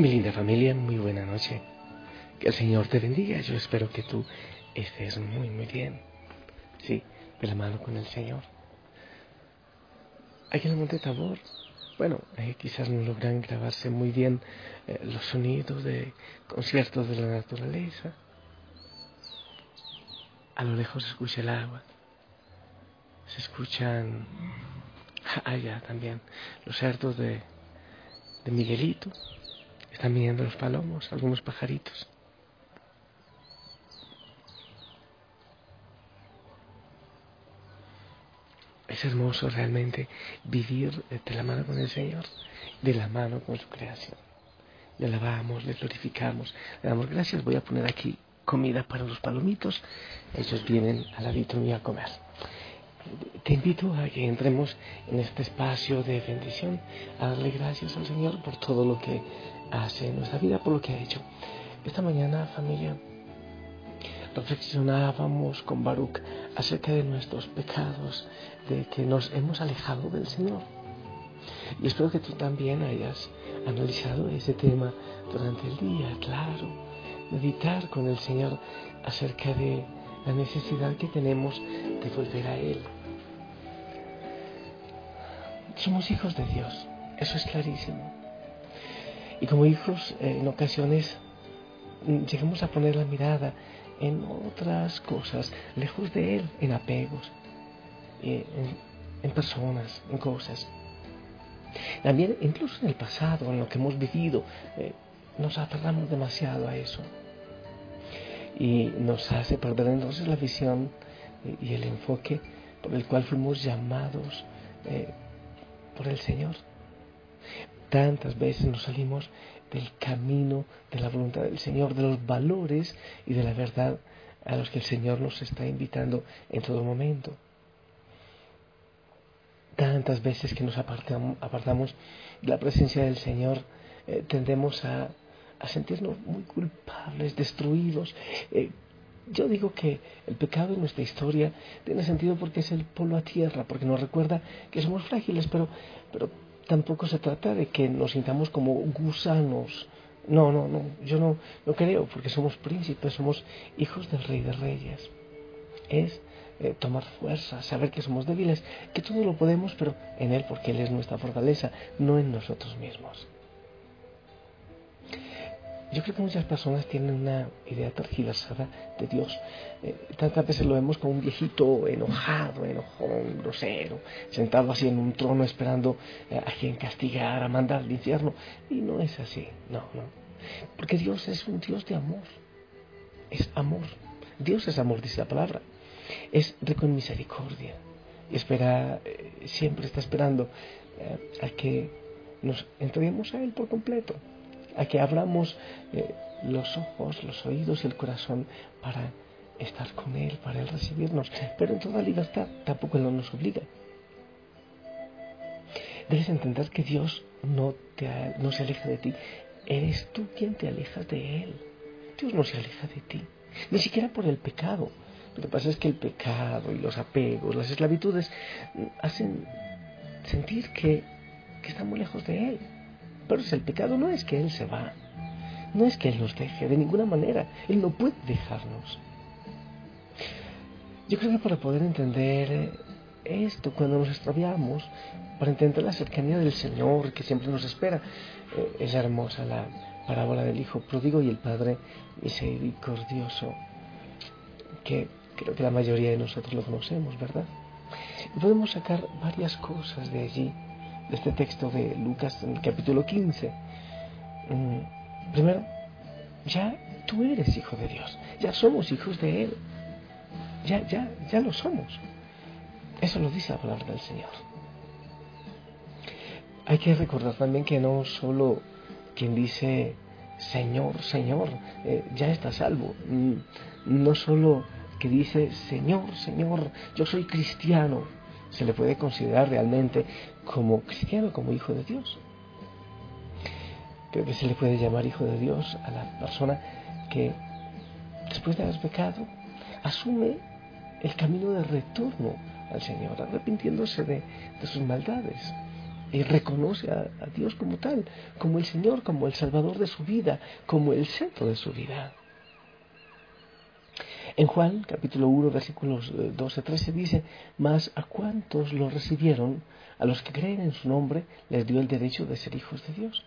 Mi linda familia, muy buena noche. Que el Señor te bendiga. Yo espero que tú estés muy, muy bien. Sí, de la mano con el Señor. Aquí en el Monte Tabor, bueno, eh, quizás no logran grabarse muy bien eh, los sonidos de conciertos de la naturaleza. A lo lejos se escucha el agua. Se escuchan allá también los cerdos de, de Miguelito. Están viniendo los palomos, algunos pajaritos. Es hermoso realmente vivir de la mano con el Señor, de la mano con su creación. Le alabamos, le glorificamos, le damos gracias. Voy a poner aquí comida para los palomitos. Ellos vienen al ladito mío a comer. Te invito a que entremos en este espacio de bendición, a darle gracias al Señor por todo lo que hace nuestra vida, por lo que ha hecho. Esta mañana, familia, reflexionábamos con Baruch acerca de nuestros pecados, de que nos hemos alejado del Señor. Y espero que tú también hayas analizado ese tema durante el día, claro, meditar con el Señor acerca de la necesidad que tenemos de volver a Él. Somos hijos de Dios, eso es clarísimo. Y como hijos, eh, en ocasiones mm, llegamos a poner la mirada en otras cosas, lejos de Él, en apegos, en, en personas, en cosas. También, incluso en el pasado, en lo que hemos vivido, eh, nos aferramos demasiado a eso. Y nos hace perder entonces la visión eh, y el enfoque por el cual fuimos llamados por el Señor. Tantas veces nos salimos del camino de la voluntad del Señor, de los valores y de la verdad a los que el Señor nos está invitando en todo momento. Tantas veces que nos apartamos, de la presencia del Señor, eh, tendemos a, sentirnos muy culpables, destruidos. Eh, yo digo que el pecado en nuestra historia tiene sentido porque es el polo a tierra, porque nos recuerda que somos frágiles, pero tampoco se trata de que nos sintamos como gusanos. No, no, no, yo no, no creo, porque somos príncipes, somos hijos del rey de reyes. Es eh, tomar fuerza, saber que somos débiles, que todo lo podemos, pero en Él, porque Él es nuestra fortaleza, no en nosotros mismos. Yo creo que muchas personas tienen una idea tergiversada de Dios. Eh, tantas veces lo vemos como un viejito enojado, enojón, grosero, sentado así en un trono esperando eh, a quien castigar, a mandar al infierno. Y no es así, no, no. Porque Dios es un Dios de amor. Es amor. Dios es amor, dice la palabra. Es rico en misericordia. Y espera, eh, siempre está esperando a que nos entreguemos a Él por completo a que abramos eh, los ojos, los oídos y el corazón para estar con Él, para Él recibirnos. Pero en toda libertad tampoco Él no nos obliga. Debes entender que Dios no, te, no se aleja de ti. Eres tú quien te alejas de Él. Dios no se aleja de ti, ni siquiera por el pecado. Lo que pasa es que el pecado y los apegos, las esclavitudes, hacen sentir que, que estamos lejos de Él. Pero si el pecado no es que Él se va, no es que Él nos deje, de ninguna manera. Él no puede dejarnos. Yo creo que para poder entender esto, cuando nos extraviamos, para entender la cercanía del Señor que siempre nos espera, eh, es hermosa la parábola del Hijo pródigo y el Padre misericordioso, que creo que la mayoría de nosotros lo conocemos, ¿verdad? Y podemos sacar varias cosas de allí, este texto de Lucas en el capítulo 15. Mm, primero, ya tú eres hijo de Dios, ya somos hijos de Él, ya, ya, ya lo somos. Eso lo dice la palabra del Señor. Hay que recordar también que no solo quien dice Señor, Señor, eh, ya está salvo. Mm, no solo que dice Señor, Señor, yo soy cristiano, se le puede considerar realmente como cristiano, como hijo de Dios. Que se le puede llamar hijo de Dios a la persona que después de haber pecado asume el camino de retorno al Señor, arrepintiéndose de, sus maldades y reconoce a, a, Dios como tal, como el Señor, como el Salvador de su vida, como el centro de su vida. En Juan, capítulo 1, versículos 12 13 dice, Mas a cuantos lo recibieron, a los que creen en su nombre, les dio el derecho de ser hijos de Dios.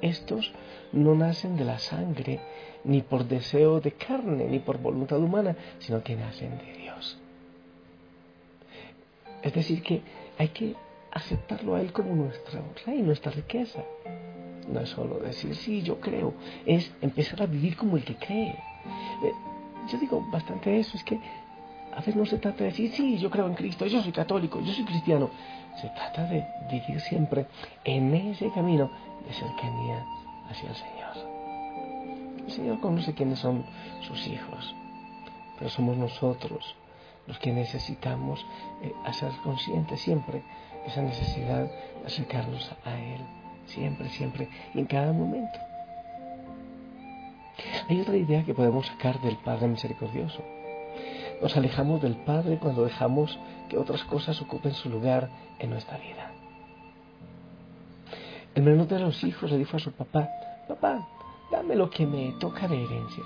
Estos no nacen de la sangre, ni por deseo de carne, ni por voluntad humana, sino que nacen de Dios. Es decir, que hay que aceptarlo a Él como nuestra rey, nuestra riqueza. No es solo decir, sí, yo creo, es empezar a vivir como el que cree. Yo digo bastante eso, es que a veces no se trata de decir, sí, yo creo en Cristo, yo soy católico, yo soy cristiano. Se trata de vivir siempre en ese camino de cercanía hacia el Señor. El Señor conoce quiénes son sus hijos, pero somos nosotros los que necesitamos eh, hacer conscientes siempre esa necesidad de acercarnos a Él, siempre, siempre y en cada momento. Hay otra idea que podemos sacar del Padre misericordioso. Nos alejamos del Padre cuando dejamos que otras cosas ocupen su lugar en nuestra vida. El menor de los hijos le dijo a su papá, papá, dame lo que me toca de herencia.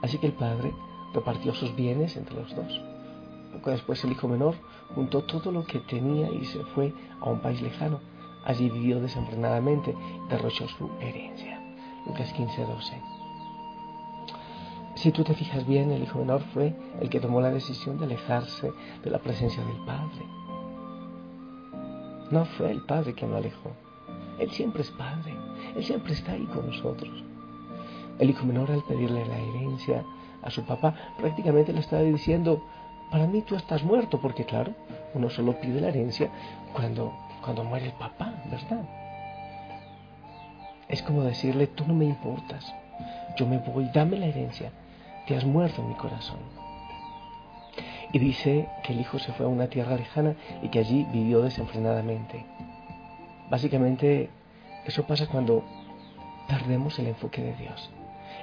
Así que el padre repartió sus bienes entre los dos. Poco después el hijo menor juntó todo lo que tenía y se fue a un país lejano. Allí vivió desenfrenadamente y derrochó su herencia. Lucas 15, 12. Si tú te fijas bien, el hijo menor fue el que tomó la decisión de alejarse de la presencia del Padre. No fue el Padre quien lo alejó. Él siempre es Padre. Él siempre está ahí con nosotros. El hijo menor al pedirle la herencia a su papá prácticamente le estaba diciendo, para mí tú estás muerto, porque claro, uno solo pide la herencia cuando, cuando muere el papá, ¿verdad? Es como decirle, tú no me importas, yo me voy, dame la herencia, te has muerto en mi corazón. Y dice que el hijo se fue a una tierra lejana y que allí vivió desenfrenadamente. Básicamente, eso pasa cuando perdemos el enfoque de Dios.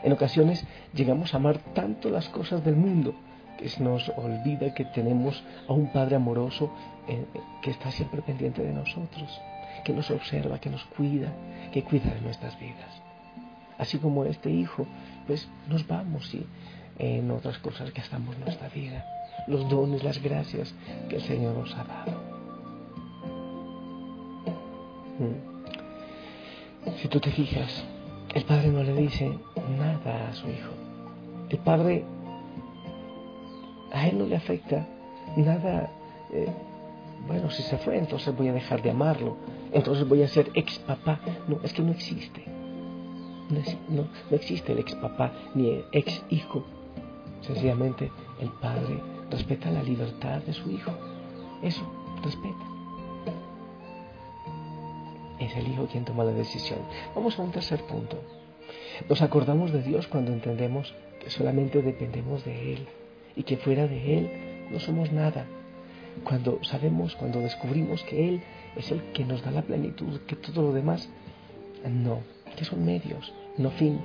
En ocasiones llegamos a amar tanto las cosas del mundo que nos olvida que tenemos a un Padre amoroso eh, que está siempre pendiente de nosotros que nos observa, que nos cuida, que cuida de nuestras vidas. Así como este hijo, pues nos vamos y en otras cosas que estamos nuestra vida, los dones, las gracias que el Señor nos ha dado. Mm. Si tú te fijas, el padre no le dice nada a su hijo. El padre a él no le afecta nada. Eh, bueno, si se fue, entonces voy a dejar de amarlo entonces voy a ser ex papá. No, es que no existe. No, existe el ex papá ni el ex hijo. Sencillamente el padre respeta la libertad de su hijo. Eso, respeta. Es el hijo quien toma la decisión. Vamos a un tercer punto. Nos acordamos de Dios cuando entendemos que solamente dependemos de Él y que fuera de Él no somos nada. Cuando sabemos, cuando descubrimos que Él es el que nos da la plenitud, que todo lo demás no, que son medios, no fin.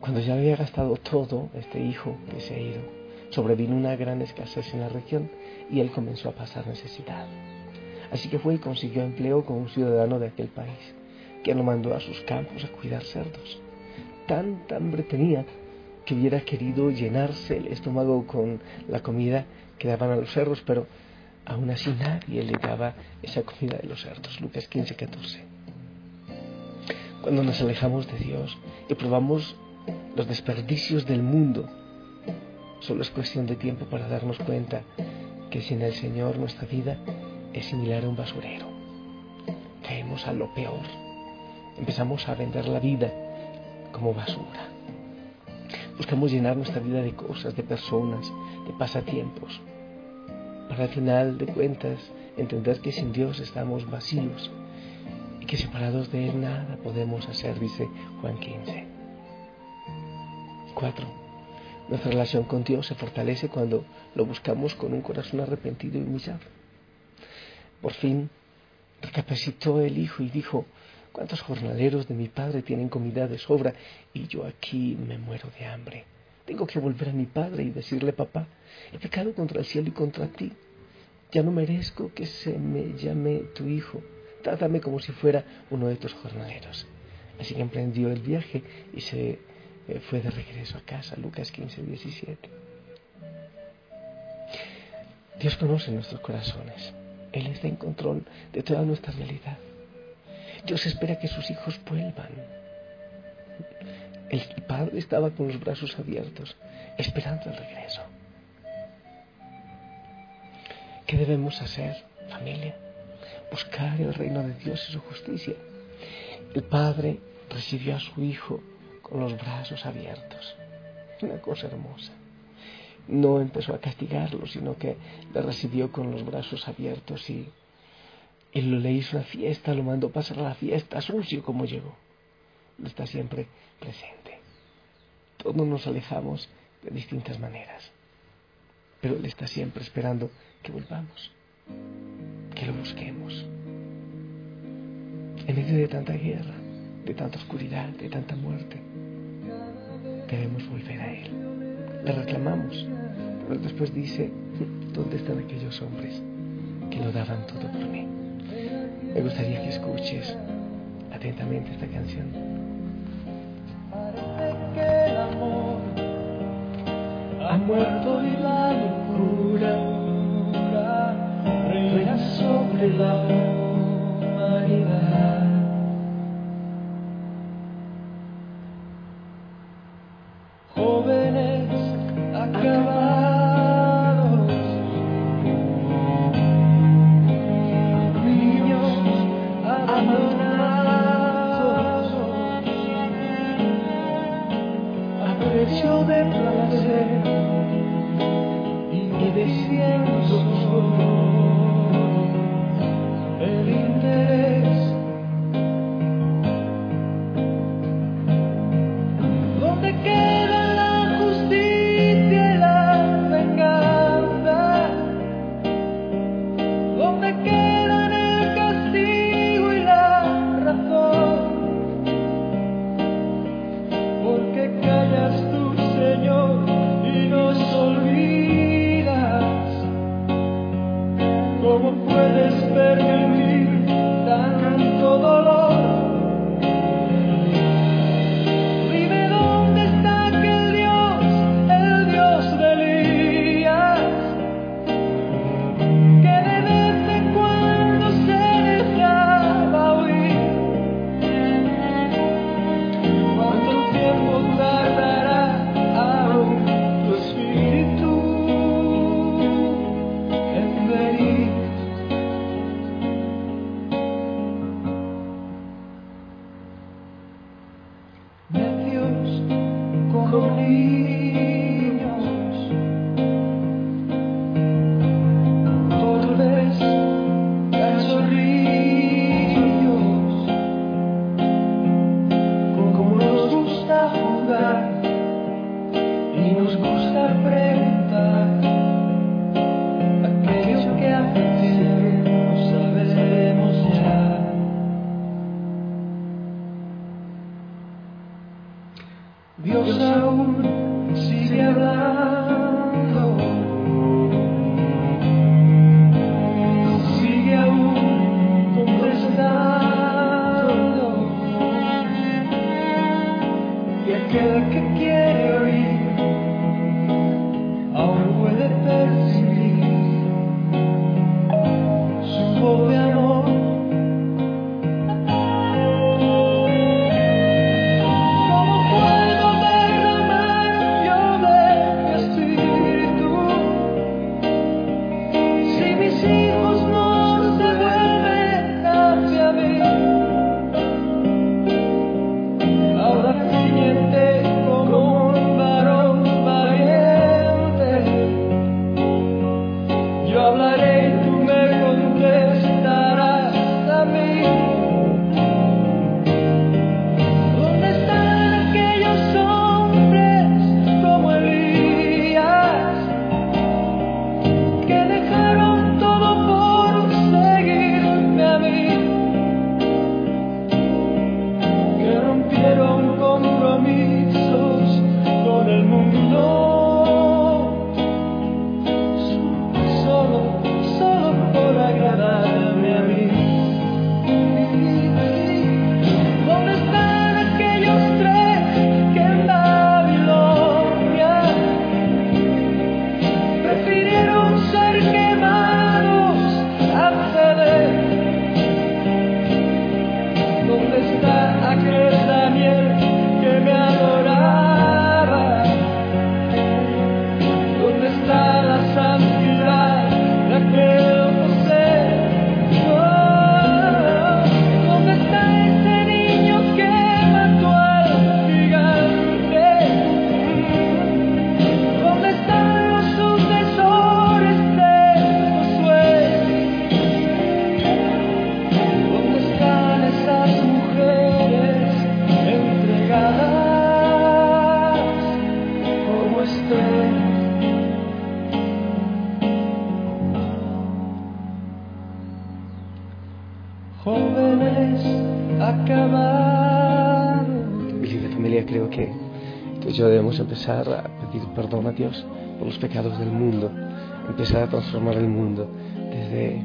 Cuando ya había gastado todo, este hijo que se ha ido, sobrevino una gran escasez en la región y él comenzó a pasar necesidad. Así que fue y consiguió empleo con un ciudadano de aquel país, que lo mandó a sus campos a cuidar cerdos. Tanta hambre tenía que hubiera querido llenarse el estómago con la comida que daban a los cerdos, pero aún así nadie le daba esa comida de los cerdos. Lucas 15, 14. Cuando nos alejamos de Dios y probamos los desperdicios del mundo, solo es cuestión de tiempo para darnos cuenta que sin el Señor nuestra vida es similar a un basurero. Caemos a lo peor. Empezamos a vender la vida como basura. Buscamos llenar nuestra vida de cosas, de personas, de pasatiempos, para al final de cuentas entender que sin Dios estamos vacíos que separados de Él nada podemos hacer, dice Juan 15. 4. Nuestra relación con Dios se fortalece cuando lo buscamos con un corazón arrepentido y humillado. Por fin recapacitó el hijo y dijo, ¿cuántos jornaleros de mi padre tienen comida de sobra y yo aquí me muero de hambre? Tengo que volver a mi padre y decirle, papá, he pecado contra el cielo y contra ti. Ya no merezco que se me llame tu hijo. Trátame como si fuera uno de tus jornaleros. Así que emprendió el viaje y se eh, fue de regreso a casa. Lucas 15, 17. Dios conoce nuestros corazones. Él está en control de toda nuestra realidad. Dios espera que sus hijos vuelvan. El padre estaba con los brazos abiertos, esperando el regreso. ¿Qué debemos hacer, familia? Buscar el reino de Dios y su justicia. El padre recibió a su hijo con los brazos abiertos. Una cosa hermosa no empezó a castigarlo, sino que le recibió con los brazos abiertos y, él le hizo una fiesta, lo mandó pasar a la fiesta, sucio como llegó. Está siempre presente. Todos nos alejamos de distintas maneras, pero Él está siempre esperando que volvamos, que lo busquemos. En medio de tanta guerra, de tanta oscuridad, de tanta muerte, debemos volver a Él. Le reclamamos, pero después dice, ¿dónde están aquellos hombres que lo daban todo por mí? Me gustaría que escuches atentamente esta canción. Parece que el amor ha muerto y la locura sobre la humanidad. Dios Jóvenes acabados. Mi familia, creo que, que yo debemos empezar a pedir perdón a Dios por los pecados del mundo, empezar a transformar el mundo desde,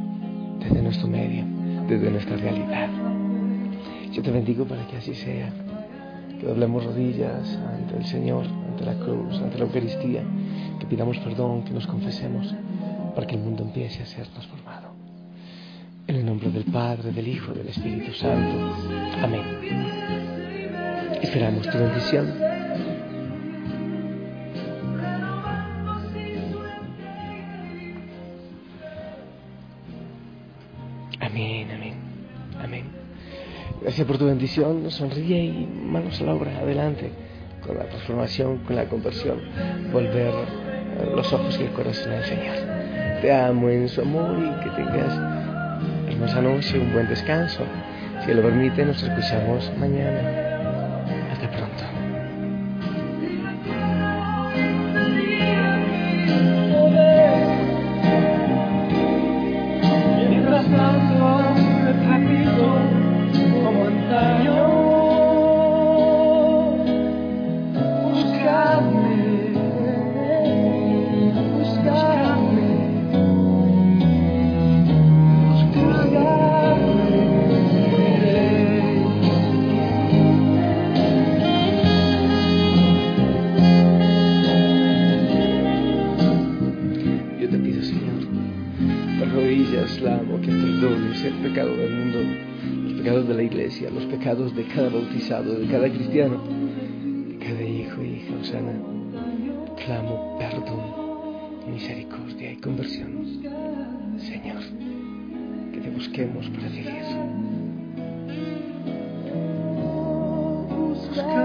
desde nuestro medio, desde nuestra realidad. Yo te bendigo para que así sea, que doblemos rodillas ante el Señor, ante la cruz, ante la Eucaristía, que pidamos perdón, que nos confesemos, para que el mundo empiece a ser transformado. En el nombre del Padre, del Hijo del Espíritu Santo. Amén. Esperamos tu bendición. Amén, amén, amén. Gracias por tu bendición. Sonríe y manos a la obra. Adelante con la transformación, con la conversión. Volver los ojos y el corazón al Señor. Te amo en su amor y que tengas hermosa noche, un buen descanso. Si lo permite, nos escuchamos mañana. De cada cristiano, de cada hijo y hija Osana. Clamo perdón, misericordia y conversión. Señor, que te busquemos para vivir. buscadme